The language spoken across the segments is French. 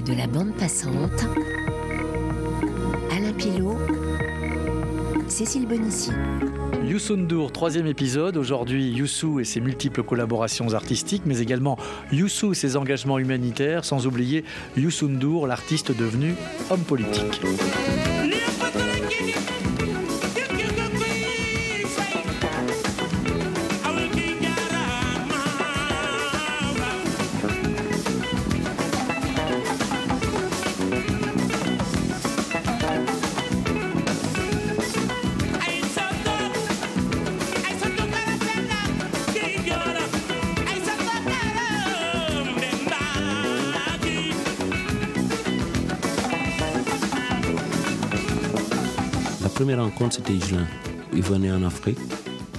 de la bande passante. Alain Pilot, Cécile Bonissi. Youssou N'Dour, troisième épisode. Aujourd'hui, Youssou et ses multiples collaborations artistiques, mais également Youssou et ses engagements humanitaires, sans oublier Youssou N'Dour, l'artiste devenu homme politique. Première rencontre, c'était Julien. Il venait en Afrique.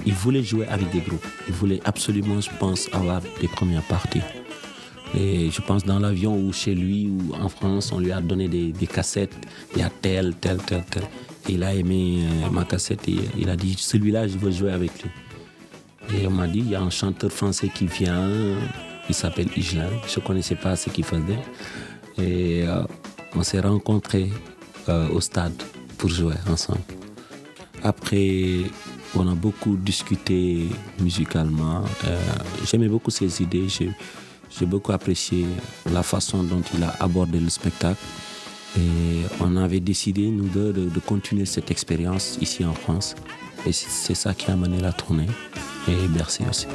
Il voulait jouer avec des groupes. Il voulait absolument, je pense, avoir des premières parties. Et je pense dans l'avion ou chez lui ou en France, on lui a donné des, cassettes. Il y a tel, tel, tel, tel. Et il a aimé euh, ma cassette et il a dit celui-là, je veux jouer avec lui. Et on m'a dit il y a un chanteur français qui vient, il s'appelle Igelin. Je ne connaissais pas ce qu'il faisait. Et euh, on s'est rencontrés euh, au stade pour jouer ensemble. Après, on a beaucoup discuté musicalement. Euh, j'aimais beaucoup ses idées. J'ai beaucoup apprécié la façon dont il a abordé le spectacle. Et on avait décidé, nous deux, de, continuer cette expérience ici en France. Et c'est ça qui a mené la tournée. Et merci aussi.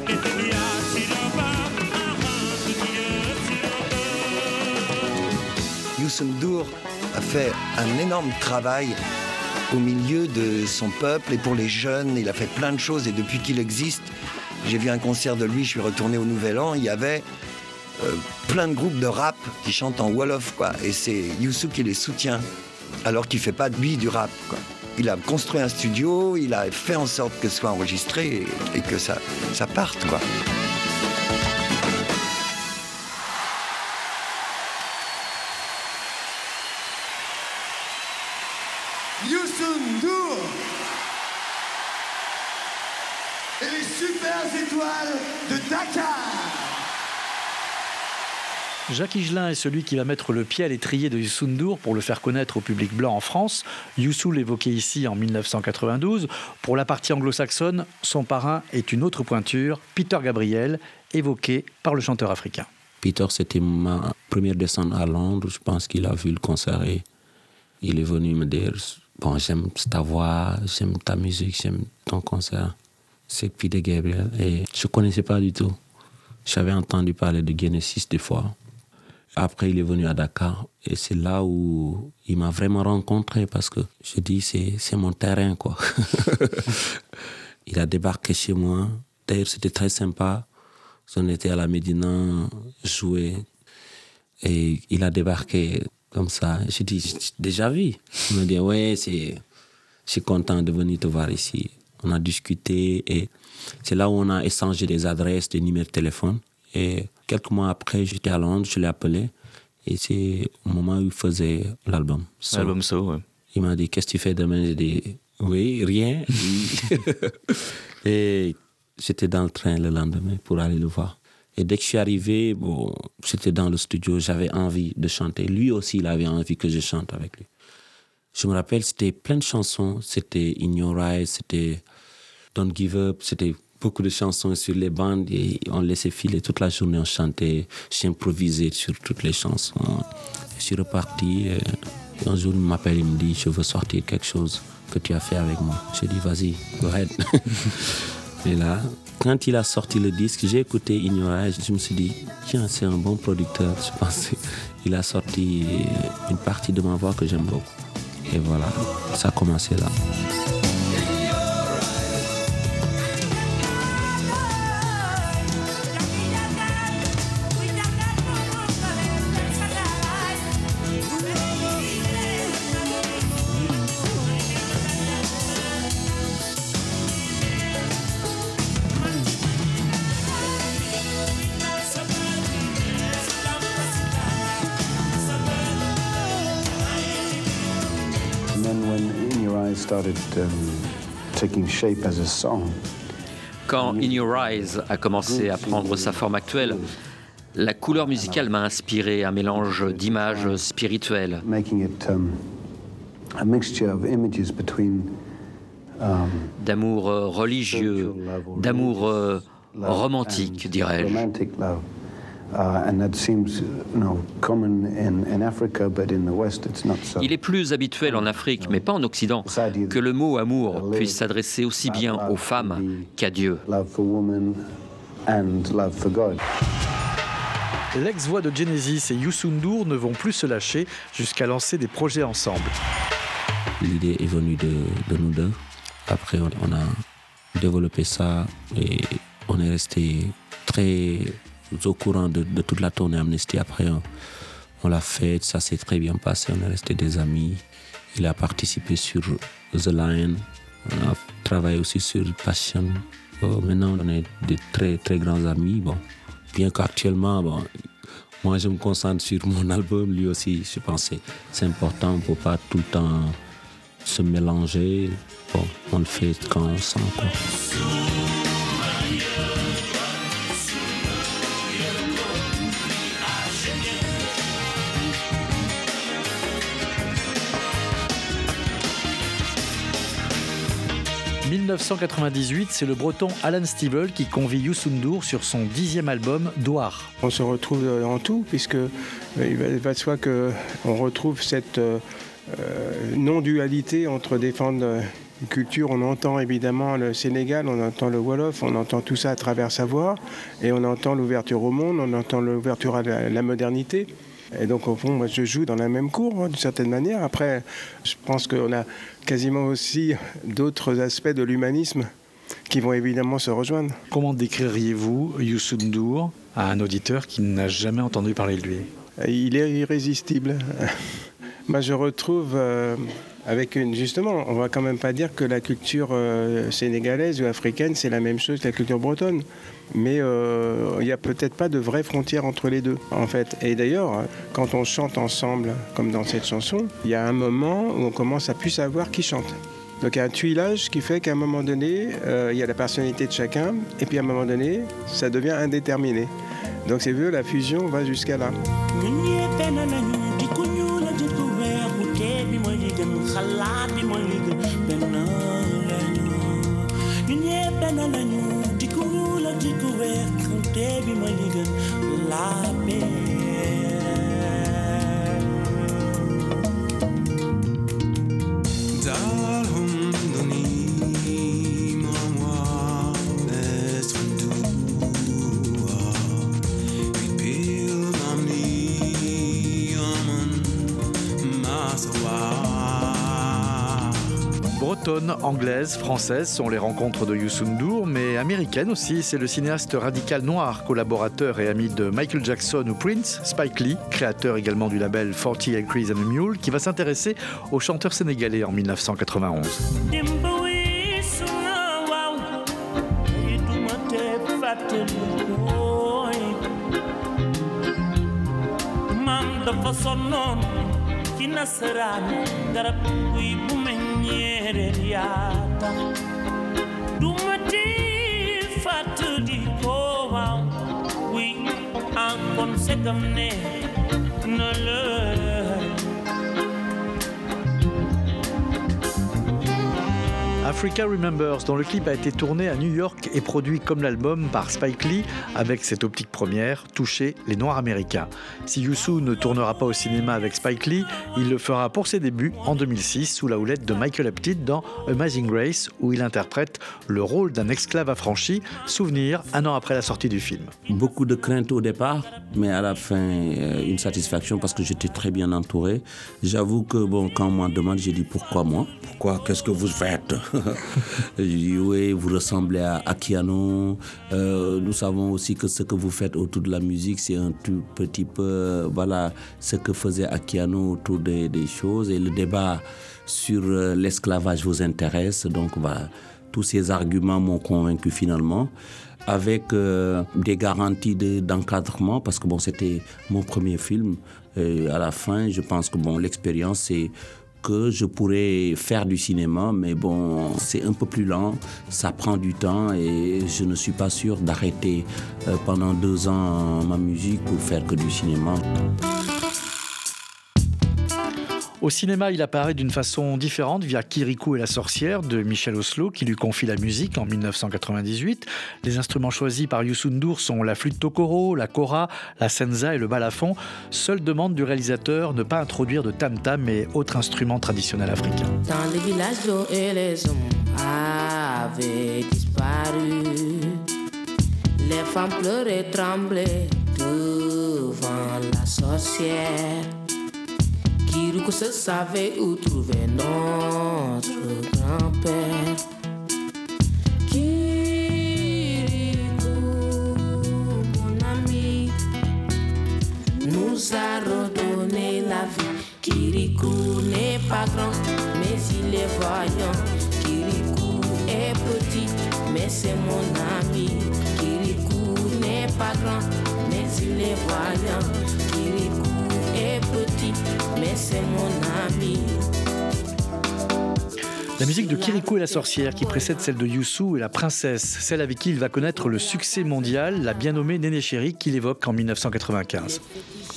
Youssou N'Dour a fait un énorme travail au milieu de son peuple et pour les jeunes. Il a fait plein de choses et depuis qu'il existe, j'ai vu un concert de lui, je suis retourné au Nouvel An, il y avait euh, plein de groupes de rap qui chantent en Wolof, quoi. Et c'est Youssou qui les soutient, alors qu'il fait pas lui du rap. Il a construit un studio, il a fait en sorte que ce soit enregistré et, et que ça, ça parte. Jacques Higelin est celui qui va mettre le pied à l'étrier de Youssou N'Dour pour le faire connaître au public blanc en France. Youssou l'évoquait ici en 1992. Pour la partie anglo-saxonne, son parrain est une autre pointure, Peter Gabriel, évoqué par le chanteur africain. Peter, c'était ma première descente à Londres. Je pense qu'il a vu le concert et il est venu me dire Bon, j'aime ta voix, j'aime ta musique, j'aime ton concert. C'est Peter Gabriel. Et je ne connaissais pas du tout. J'avais entendu parler de Genesis des fois. Après, il est venu à Dakar. Et c'est là où il m'a vraiment rencontré parce que je dis, c'est mon terrain, quoi. il a débarqué chez moi. D'ailleurs, c'était très sympa. On était à la Médina, jouer. Et il a débarqué comme ça. J'ai dit, déjà vu. Il m'a dit, ouais, c'est, je suis content de venir te voir ici. On a discuté et c'est là où on a échangé des adresses, des numéros de téléphone. Et quelques mois après, j'étais à Londres, je l'ai appelé. Et c'est au moment où il faisait l'album. L'album So, ouais. Il m'a dit, qu'est-ce que tu fais demain? J'ai dit, oui, rien. et j'étais dans le train le lendemain pour aller le voir. Et dès que je suis arrivé, bon, j'étais dans le studio, j'avais envie de chanter. Lui aussi, il avait envie que je chante avec lui. Je me rappelle, c'était plein de chansons. C'était In Your Eyes, c'était Don't Give Up, c'était beaucoup de chansons sur les bandes et on laissait filer toute la journée, on chantait, j'improvisais sur toutes les chansons. Je suis reparti. Et un jour, il m'appelle, il me dit, je veux sortir quelque chose que tu as fait avec moi. Je dis, vas-y, go ahead. et là, quand il a sorti le disque, j'ai écouté Ignorage, je me suis dit, tiens, c'est un bon producteur. Je pense qu'il a sorti une partie de ma voix que j'aime beaucoup. Et voilà, ça a commencé là. Quand In Your Eyes a commencé à prendre sa forme actuelle, La couleur musicale m'a inspiré un mélange d'images spirituelles. Um, um, d'amour euh, religieux, d'amour euh, romantique, dirais-je. Il est plus habituel en Afrique, mais pas en Occident, que le mot amour puisse s'adresser aussi bien aux femmes qu'à Dieu. L'ex-voix de Genesis et Youssou N'Dour ne vont plus se lâcher jusqu'à lancer des projets ensemble. L'idée est venue de, nous deux. Après, on a développé ça et on est resté très au courant de, toute la tournée Amnesty. Après, on, l'a fait, ça s'est très bien passé, on est resté des amis. Il a participé sur The Lion, on a travaillé aussi sur Passion. maintenant, on est des très très grands amis. Bon, bien qu'actuellement, bon, moi je me concentre sur mon album, lui aussi, je pense que c'est important, pour pas tout le temps se mélanger. Bon, on le fait quand on sent. Quoi. 1998, c'est le breton Alan Stivell qui convie Youssou sur son dixième album, Douar. On se retrouve en tout, puisque euh, il va de soi qu'on retrouve cette euh, euh, non-dualité entre défendre une culture. On entend évidemment le Sénégal, on entend le Wolof, on entend tout ça à travers sa voix, et on entend l'ouverture au monde, on entend l'ouverture à la modernité. Et donc, au fond, moi, je joue dans la même cour, hein, d'une certaine manière. Après, je pense qu'on a quasiment aussi d'autres aspects de l'humanisme qui vont évidemment se rejoindre. Comment décririez-vous Youssou N'Dour à un auditeur qui n'a jamais entendu parler de lui? Il est irrésistible. Moi, je retrouve euh, avec une. Justement, on va quand même pas dire que la culture euh, sénégalaise ou africaine, c'est la même chose que la culture bretonne. Mais euh, il n'y a peut-être pas de vraie frontière entre les deux, en fait. Et d'ailleurs, quand on chante ensemble, comme dans cette chanson, il y a un moment où on commence à plus savoir qui chante. Donc il y a un tuilage qui fait qu'à un moment donné, il y a la personnalité de chacun, et puis à un moment donné, ça devient indéterminé. Donc c'est vu, la fusion va jusqu'à là. When my get life. Gën la bretonne, anglaise, française sont les rencontres de Youssou N'Dour, mais américaine aussi. C'est le cinéaste radical noir, collaborateur et ami de Michael Jackson ou Prince, Spike Lee, créateur également du label 40 Acres and a Mule, qui va s'intéresser au chanteur sénégalais en 1991. ñeereen yaata nyereriata. Dumati fatu di kowa kon no le Africa Remembers, dont le clip a été tourné à New York et produit comme l'album par Spike Lee, avec cette optique première, toucher les Noirs américains. Si Youssou ne tournera pas au cinéma avec Spike Lee, il le fera pour ses débuts en 2006 sous la houlette de Michael Apted dans Amazing Grace, où il interprète le rôle d'un esclave affranchi, souvenir un an après la sortie du film. Beaucoup de craintes au départ, mais à la fin, euh, une satisfaction parce que j'étais très bien entouré. J'avoue que bon, quand on m'en demande, j'ai dit pourquoi moi? Pourquoi? Qu'est-ce que vous faites? oui, vous ressemblez à Akiano. Euh, nous savons aussi que ce que vous faites autour de la musique, c'est un tout petit peu, voilà, ce que faisait Akiano autour des, choses. Et le débat sur euh, l'esclavage vous intéresse. Donc, voilà, tous ces arguments m'ont convaincu finalement avec euh, des garanties d'encadrement parce que bon c'était mon premier film à la fin je pense que bon l'expérience c'est que je pourrais faire du cinéma, mais bon, c'est un peu plus lent, ça prend du temps et je ne suis pas sûr d'arrêter euh, pendant deux ans ma musique pour faire que du cinéma. Au cinéma, il apparaît d'une façon différente via Kirikou et la sorcière de Michel Oslo, qui lui confie la musique en 1998. Les instruments choisis par Youssou N'Dour sont la flûte tokoro, la kora, la senza et le balafon. Seule demande du réalisateur ne pas introduire de tam-tam et autres instruments traditionnels africains. Kirikou se savait où trouver notre grand-père. Kirikou, mon ami, nous a redonné la vie. Kirikou n'est pas grand, mais il est voyant. Kirikou est petit, mais c'est mon ami. Kirikou n'est pas grand, mais il est voyant. Kirikou est petit, mais c'est mon ami. La musique de Kirikou et la sorcière, qui précède celle de Youssou et la princesse, celle avec qui il va connaître le succès mondial, la bien nommée Néné Chéri, qu'il évoque en 1995.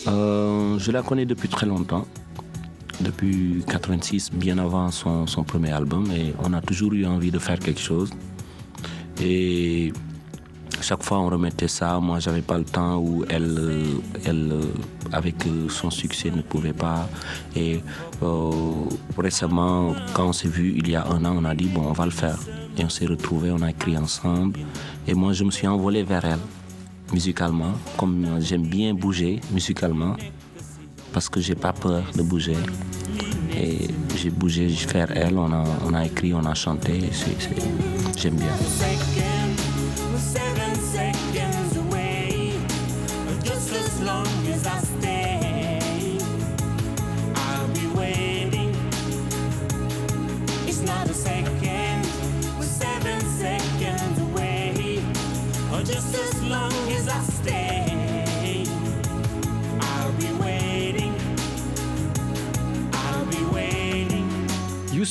Euh, je la connais depuis très longtemps, depuis 86, bien avant son, son premier album, et on a toujours eu envie de faire quelque chose. Et chaque fois on remettait ça, moi j'avais pas le temps où elle, elle avec son succès ne pouvait pas. Et euh, récemment, quand on s'est vu il y a un an, on a dit bon on va le faire. Et on s'est retrouvés, on a écrit ensemble. Et moi je me suis envolé vers elle musicalement, comme j'aime bien bouger musicalement, parce que j'ai pas peur de bouger. Et j'ai bougé vers elle, on a, écrit, on a chanté, j'aime bien.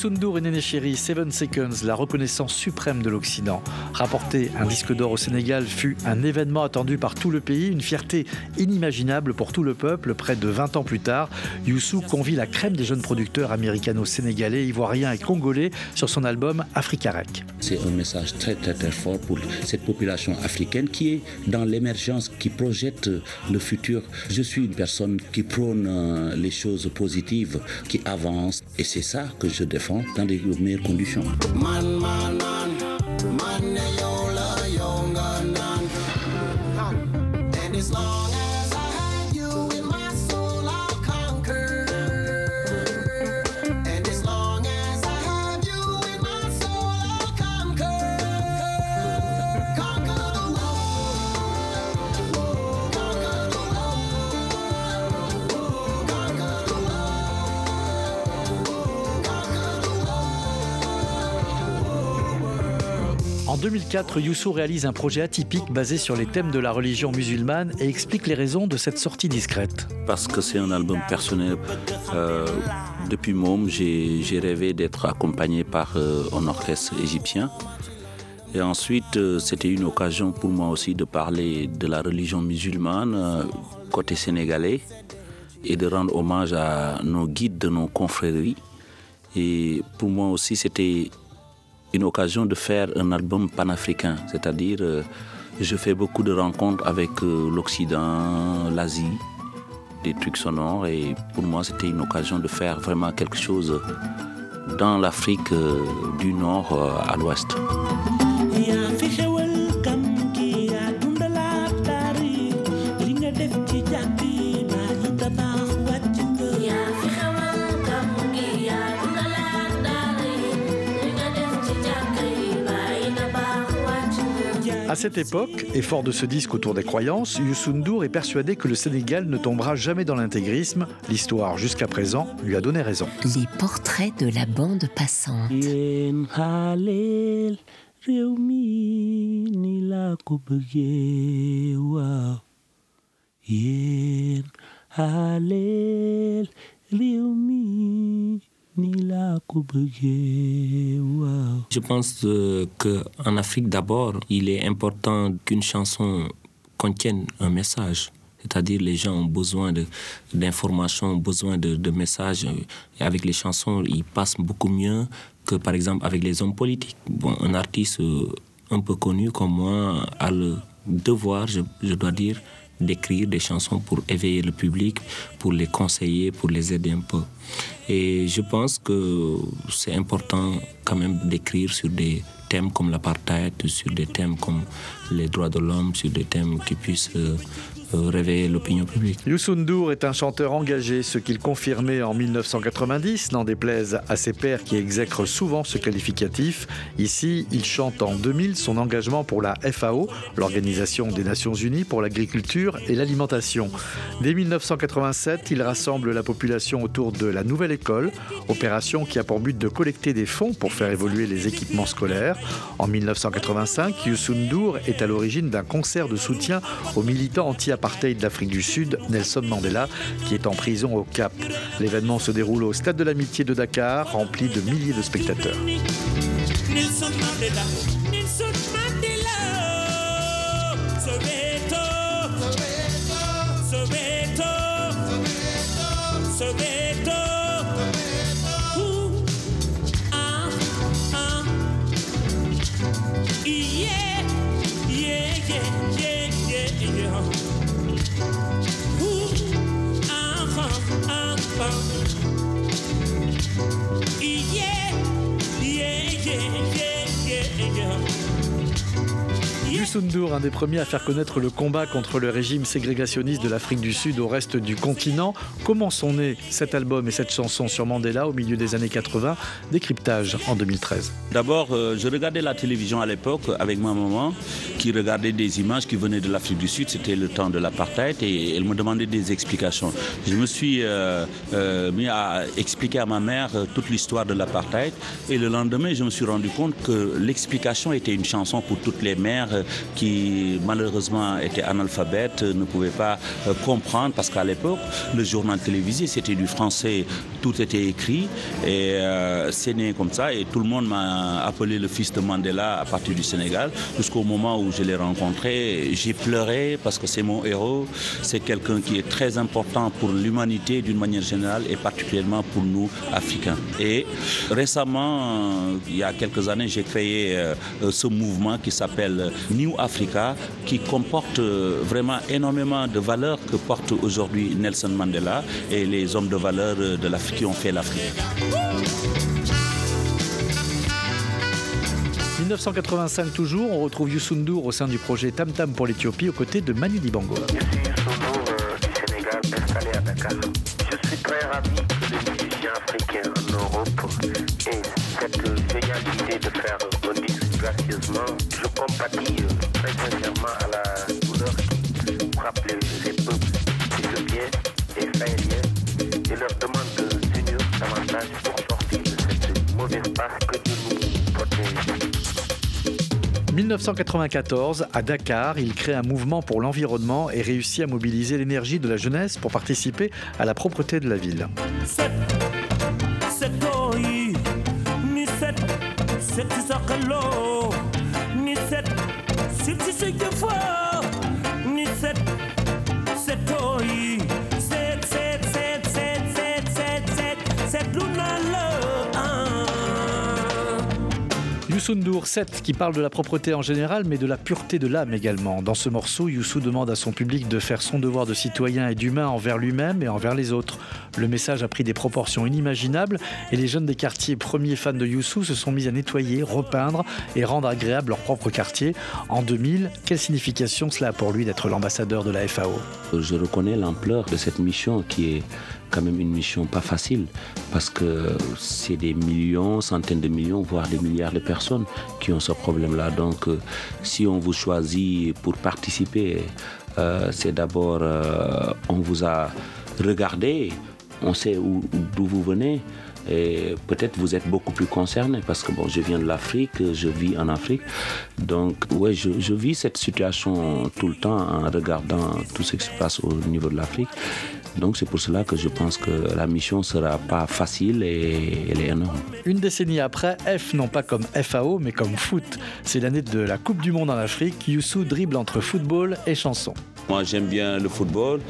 Youssou N'Dour et Néné Chéri, Seven Seconds, la reconnaissance suprême de l'Occident. Rapporter un disque d'or au Sénégal fut un événement attendu par tout le pays, une fierté inimaginable pour tout le peuple. Près de 20 ans plus tard, Youssou convie la crème des jeunes producteurs américano-sénégalais, ivoiriens et congolais sur son album Africa Rec. C'est un message très très très fort pour cette population africaine qui est dans l'émergence, qui projette le futur. Je suis une personne qui prône euh, les choses positives, qui avance et c'est ça que je défends dans les meilleures conditions. Man, man, man, man, 2004, Youssou réalise un projet atypique basé sur les thèmes de la religion musulmane et explique les raisons de cette sortie discrète. Parce que c'est un album personnel. Euh, depuis Môme, j'ai rêvé d'être accompagné par euh, un orchestre égyptien. Et ensuite, euh, c'était une occasion pour moi aussi de parler de la religion musulmane euh, côté sénégalais et de rendre hommage à nos guides de nos confréries. Et pour moi aussi, c'était une occasion de faire un album panafricain, c'est-à-dire euh, je fais beaucoup de rencontres avec euh, l'Occident, l'Asie, des trucs sonores et pour moi c'était une occasion de faire vraiment quelque chose dans l'Afrique euh, du Nord à l'Ouest. Cette époque, et fort de ce disque autour des croyances, Youssou N'Dour est persuadé que le Sénégal ne tombera jamais dans l'intégrisme. L'histoire, jusqu'à présent, lui a donné raison. Les portraits de la bande passante. réew mi Je pense euh, qu'en Afrique d'abord, il est important qu'une chanson contienne un message. C'est-à-dire les gens ont besoin d'informations, ont besoin de, de, messages. Et avec les chansons, ils passent beaucoup mieux que par exemple avec les hommes politiques. Bon, un artiste euh, un peu connu comme moi a le devoir, je, je dois dire, d'écrire des chansons pour éveiller le public, pour les conseiller, pour les aider un peu. Et je pense que c'est important quand même d'écrire sur des thèmes comme l'apartheid, sur des thèmes comme les droits de l'homme, sur des thèmes qui puissent euh, réveiller l'opinion publique. Est un chanteur engagé, ce qu'il confirmait en 1990, n'en déplaise à ses pairs qui exècrent souvent ce qualificatif. Ici, il chante en 2000 son engagement pour la FAO, l'Organisation des Nations Unies pour l'agriculture et l'alimentation. Dès 1987, il rassemble la population autour de la Nouvelle École, opération qui a pour but de collecter des fonds pour faire évoluer les équipements scolaires. En 1985, Youssou est à l'origine d'un concert de soutien aux militants anti-apartheid d'Afrique du Sud, Nelson Mandela, qui est en prison au Cap. L'événement se déroule au Stade de l'Amitié de Dakar, rempli de milliers de spectateurs. Youssou N'Dour, un des premiers à faire connaître le combat contre le régime ségrégationniste de l'Afrique du Sud au reste du continent. Comment sont nés cet album et cette chanson sur Mandela au milieu des années 80 Décryptage en 2013. D'abord, euh, je regardais la télévision à l'époque avec ma maman qui regardait des images qui venaient de l'Afrique du Sud. C'était le temps de l'apartheid et elle me demandait des explications. Je me suis euh, euh, mis à expliquer à ma mère toute l'histoire de l'apartheid et le lendemain, je me suis rendu compte que l'explication était une chanson pour toutes les mères qui malheureusement étaient analphabètes, ne pouvaient pas euh, comprendre parce qu'à l'époque, le journal télévisé c'était du français, tout était écrit et euh, c'est né comme ça et tout le monde m'a appelé le fils de Mandela à partir du Sénégal jusqu'au moment où je l'ai rencontré. J'ai pleuré parce que c'est mon héros, c'est quelqu'un qui est très important pour l'humanité d'une manière générale et particulièrement pour nous Africains. Et récemment, il y a quelques années, j'ai créé euh, ce mouvement qui s'appelle New Africa qui comporte euh, vraiment énormément de valeurs que porte aujourd'hui Nelson Mandela et les hommes de valeur euh, de l'Afrique qui ont fait l'Afrique. 1985 toujours, on retrouve Youssou N'Dour au sein du projet Tam Tam pour l'Éthiopie aux côtés de Manu Dibango. Sénégal installé à Dakar. Je suis très ravi que les musiciens africains en Europe aient cette géniale idée de faire un disque gracieusement. Je compatis euh, très sincèrement à la douleur qui frappe les, les peuples éthiopiens et sahéliens et leur demande de s'unir davantage pour sortir de cette mauvaise passe que Dieu nous protège. 1994, à Dakar, il crée un mouvement pour l'environnement et réussit à mobiliser l'énergie de la jeunesse pour participer à la propreté de la ville. Setoi, ni Take the fire. Youssou N'Dour 7 qui parle de la propreté en général mais de la pureté de l'âme également. Dans ce morceau, Youssou demande à son public de faire son devoir de citoyen et d'humain envers lui-même et envers les autres. Le message a pris des proportions inimaginables et les jeunes des quartiers premiers fans de Youssou se sont mis à nettoyer, repeindre et rendre agréable leur propre quartier. En 2000, quelle signification cela a pour lui d'être l'ambassadeur de la FAO Je reconnais l'ampleur de cette mission qui est quand même une mission pas facile parce que c'est des millions, centaines de millions, voire des milliards de personnes qui ont ce problème-là. Donc euh, si on vous choisit pour participer, euh, c'est d'abord euh, on vous a regardé, on sait où- d'où vous venez. Et peut-être vous êtes beaucoup plus concerné parce que bon, je viens de l'Afrique, je vis en Afrique. Donc, ouais, je vis cette situation tout le temps en regardant tout ce qui se passe au niveau de l'Afrique. Donc c'est pour cela que je pense que la mission ne sera pas facile et elle est énorme. Une décennie après, F non pas comme FAO mais comme foot. C'est l'année de la Coupe du Monde en Afrique. Youssou dribble entre football et chanson. Moi j'aime bien le football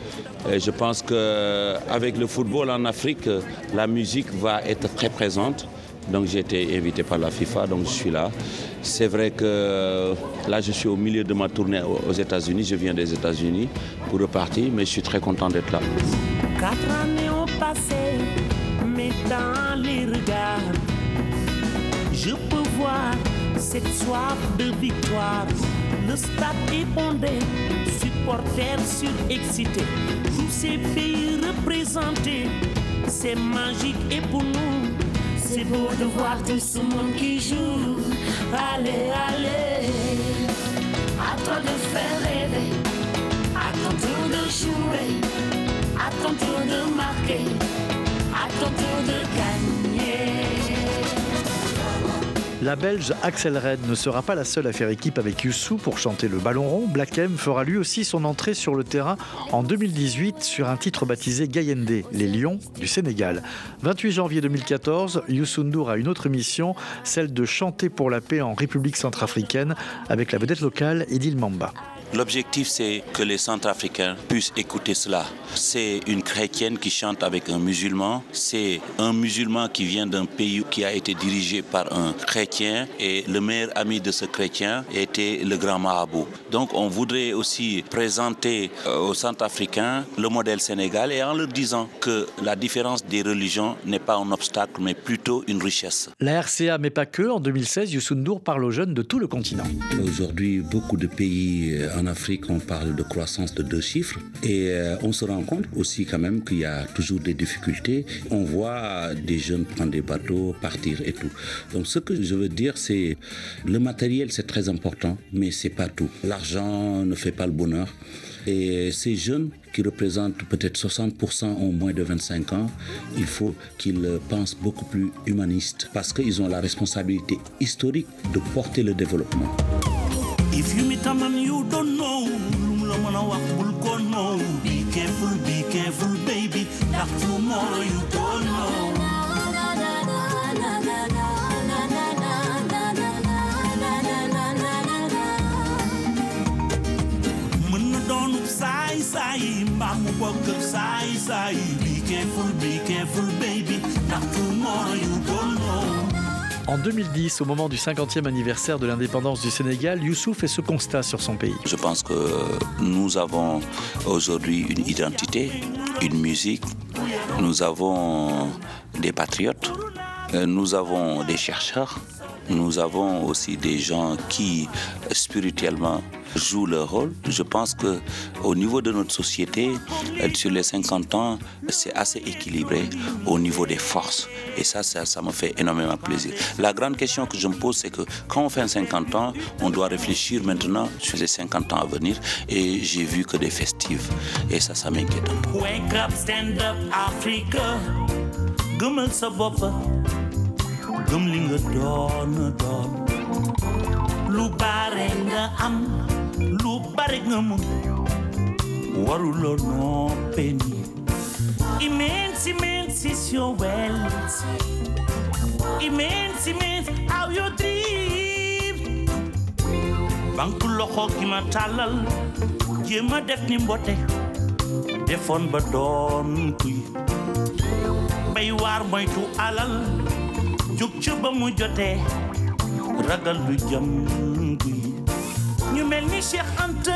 et je pense qu'avec le football en Afrique, la musique va être très présente. Donc j'ai été invité par la FIFA, donc je suis là. C'est vrai que là je suis au milieu de ma tournée aux États-Unis, je viens des États-Unis pour repartir, mais je suis très content d'être là. Quatre années ont passé, mais dans les regards, je peux voir cette soif de victoire. Le stade est bondé, supporters surexcités, tous ces pays représentés, c'est magique et pour nous. C'est beau de voir tout ce monde qui joue. Allez, allez, à toi de faire rêver, à ton tour de jouer, à ton tour de marquer, La Belge Axel Red ne sera pas la seule à faire équipe avec Youssou pour chanter le ballon rond. Black M fera lui aussi son entrée sur le terrain en 2018 sur un titre baptisé Gayende, les Lions du Sénégal. 28 janvier 2014, Youssou N'Dour a une autre mission, celle de chanter pour la paix en République centrafricaine avec la vedette locale Edil Mamba. L'objectif, c'est que les Centrafricains puissent écouter cela. C'est une chrétienne qui chante avec un musulman. C'est un musulman qui vient d'un pays qui a été dirigé par un chrétien et le meilleur ami de ce chrétien était le grand marabout. Donc on voudrait aussi présenter aux Centrafricains le modèle sénégal et en leur disant que la différence des religions n'est pas un obstacle mais plutôt une richesse. La RCA, mais pas que, en 2016, Youssou N'Dour parle aux jeunes de tout le continent. Aujourd'hui, beaucoup de pays en Afrique, on parle de croissance de deux chiffres et euh, on se rend compte aussi quand même qu'il y a toujours des difficultés. On voit des jeunes prendre des bateaux, partir et tout. Donc ce que je veux dire, c'est le matériel, c'est très important, mais c'est pas tout. L'argent ne fait pas le bonheur. Et ces jeunes qui représentent peut-être 60% ont moins de 25 ans, il faut qu'ils pensent beaucoup plus humaniste parce qu'ils ont la responsabilité historique de porter le développement. gonna walk, no. Be careful, be careful, baby. That tomorrow you don't know. Be careful, be careful, baby. Not tomorrow you En 2010, au moment du 50e anniversaire de l'indépendance du Sénégal, Youssou fait ce constat sur son pays. Je pense que nous avons aujourd'hui une identité, une musique, nous avons des patriotes, euh, nous avons des chercheurs, nous avons aussi des gens qui spirituellement jouent leur rôle. Je pense que au niveau de notre société, euh, sur les 50 ans, c'est assez équilibré au niveau des forces. Et ça, ça, ça me fait énormément plaisir. La grande question que je me pose, c'est que quand on fait 50 ans, on doit réfléchir maintenant sur les 50 ans à venir. Et j'ai vu que des festives. Et ça, ça m'inquiète un peu. Wake up, stand up, Africa. Gëmal sa bopp. Gëm li nga doon doon. Lu bare nga am, lu bare nga. Immense, immense is your wealth. Immense, immense how you dream. Banku loxo ma tàllal. Jéem a def ni mbote. Defoon ba doon kuy. Bay waar moytu alal. Jóg ca ba mu jotee. Ragal du jam guy. Ñu Cheikh Anta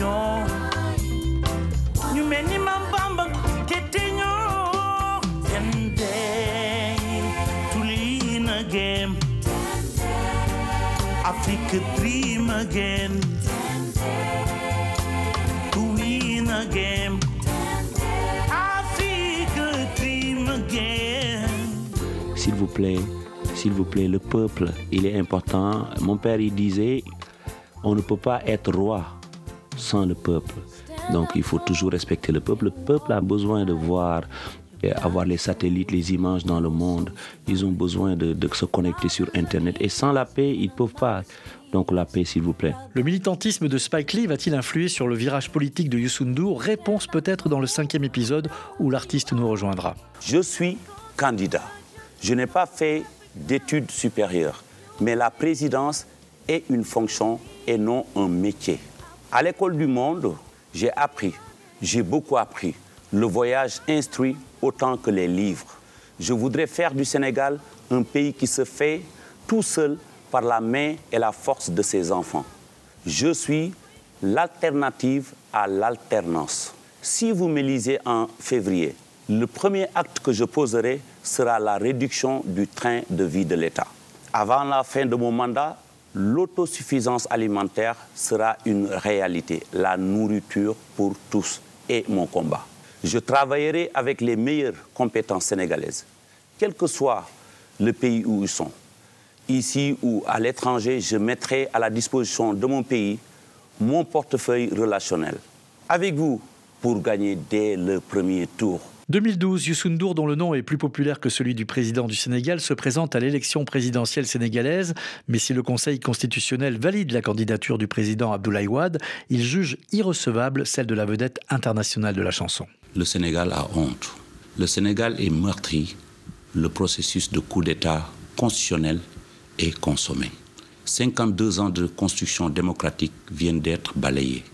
ñoo. Ñu Bamba tete ñoo. Dream again. Plaît, s'il vous plaît, le peuple, il est important. Mon père, il disait, on ne peut pas être roi sans le peuple. Donc il faut toujours respecter le peuple. Le peuple a besoin de voir, euh, avoir les satellites, les images dans le monde. Ils ont besoin de, de se connecter sur Internet. Et sans la paix, ils ne peuvent pas. Donc la paix, s'il vous plaît. Le militantisme de Spike Lee va-t-il influer sur le virage politique de Youssou Réponse peut-être dans le cinquième épisode où l'artiste nous rejoindra. Je suis candidat. Je n'ai pas fait d'études supérieures, mais la présidence est une fonction et non un métier. À l'école du monde, j'ai appris, j'ai beaucoup appris. Le voyage instruit autant que les livres. Je voudrais faire du Sénégal un pays qui se fait tout seul par la main et la force de ses enfants. Je suis l'alternative à l'alternance. Si vous me lisez en février, le premier acte que je poserai sera la réduction du train de vie de l'État. Avant la fin de mon mandat, l'autosuffisance alimentaire sera une réalité, la nourriture pour tous est mon combat. Je travaillerai avec les meilleures compétences sénégalaises, quel que soit le pays où ils sont. Ici ou à l'étranger, je mettrai à la disposition de mon pays mon portefeuille relationnel. Avec vous pour gagner dès le premier tour. 2012, Youssou N'Dour, dont le nom est plus populaire que celui du président du Sénégal, se présente à l'élection présidentielle sénégalaise. Mais si le Conseil constitutionnel valide la candidature du président Abdoulaye Wade, il juge irrecevable celle de la vedette internationale de la chanson. Le Sénégal a honte. Le Sénégal est meurtri. Le processus de coup d'État constitutionnel est consommé. 52 ans de construction démocratique viennent d'être balayés.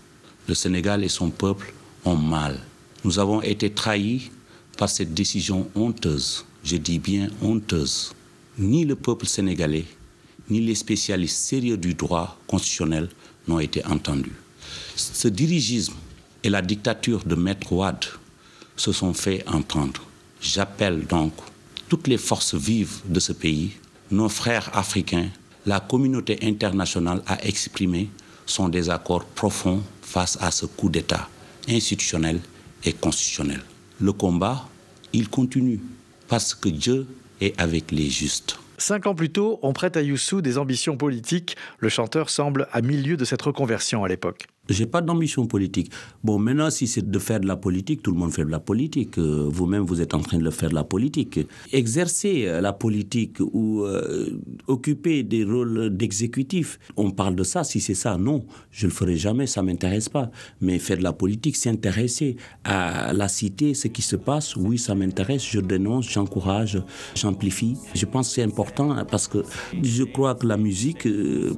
Le Sénégal et son peuple ont mal. Nous avons été trahis par cette décision honteuse. Je dis bien honteuse. Ni le peuple sénégalais, ni les spécialistes sérieux du droit constitutionnel n'ont été entendus. Ce dirigisme et la dictature de Maître Ouad se sont fait entendre. J'appelle donc toutes les forces vives de ce pays, nos frères africains, la communauté internationale à exprimer son désaccord profond face à ce coup d'État institutionnel et constitutionnel. Le combat, il continue parce que Dieu est avec les justes. Cinq ans plus tôt, on prête à Youssou des ambitions politiques. Le chanteur semble à milieu de cette reconversion à l'époque. J'ai pas d'ambition politique. Bon, maintenant, si c'est de faire de la politique, tout le monde fait de la politique. Euh, Vous-même, vous êtes en train de faire de la politique. Exercer euh, la politique ou euh, occuper des rôles d'exécutif, on parle de ça. Si c'est ça, non, je le ferai jamais. Ça m'intéresse pas. Mais faire de la politique, s'intéresser à la cité, ce qui se passe, oui, ça m'intéresse. Je dénonce, j'encourage, j'amplifie. Je pense que c'est important parce que je crois que la musique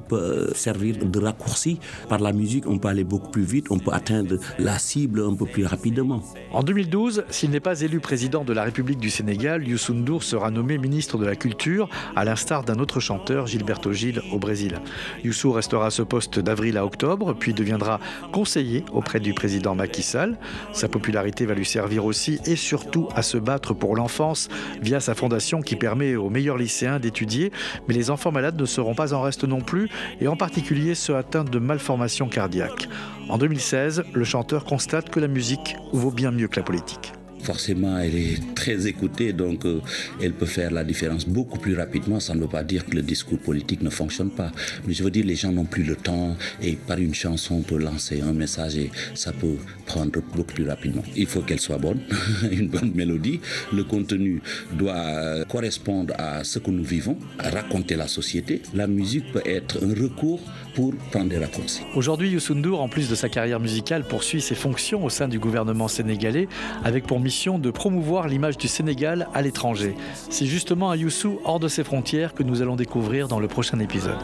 peut servir de raccourci. Par la musique, on peut aller beaucoup plus vite, on peut atteindre la cible un peu plus rapidement. En 2012, s'il n'est pas élu président de la République du Sénégal, Youssou N'Dour sera nommé ministre de la Culture, à l'instar d'un autre chanteur, Gilberto Gil, au Brésil. Youssou restera à ce poste d'avril à octobre, puis deviendra conseiller auprès du président Macky Sall. Sa popularité va lui servir aussi et surtout à se battre pour l'enfance via sa fondation qui permet aux meilleurs lycéens d'étudier. Mais les enfants malades ne seront pas en reste non plus, et en particulier ceux atteints de malformations cardiaques. En 2016, le chanteur constate que la musique vaut bien mieux que la politique. Forcément, elle est très écoutée, donc euh, elle peut faire la différence beaucoup plus rapidement. Ça ne veut pas dire que le discours politique ne fonctionne pas. Mais je veux dire, les gens n'ont plus le temps et par une chanson, on peut lancer un message et ça peut prendre beaucoup plus rapidement. Il faut qu'elle soit bonne, une bonne mélodie. Le contenu doit correspondre à ce que nous vivons, raconter la société. La musique peut être un recours pour prendre des raccourcis. Aujourd'hui, Youssou N'Dour, en plus de sa carrière musicale, poursuit ses fonctions au sein du gouvernement sénégalais avec pour mission de promouvoir l'image du Sénégal à l'étranger. C'est justement à Youssou, hors de ses frontières, que nous allons découvrir dans le prochain épisode.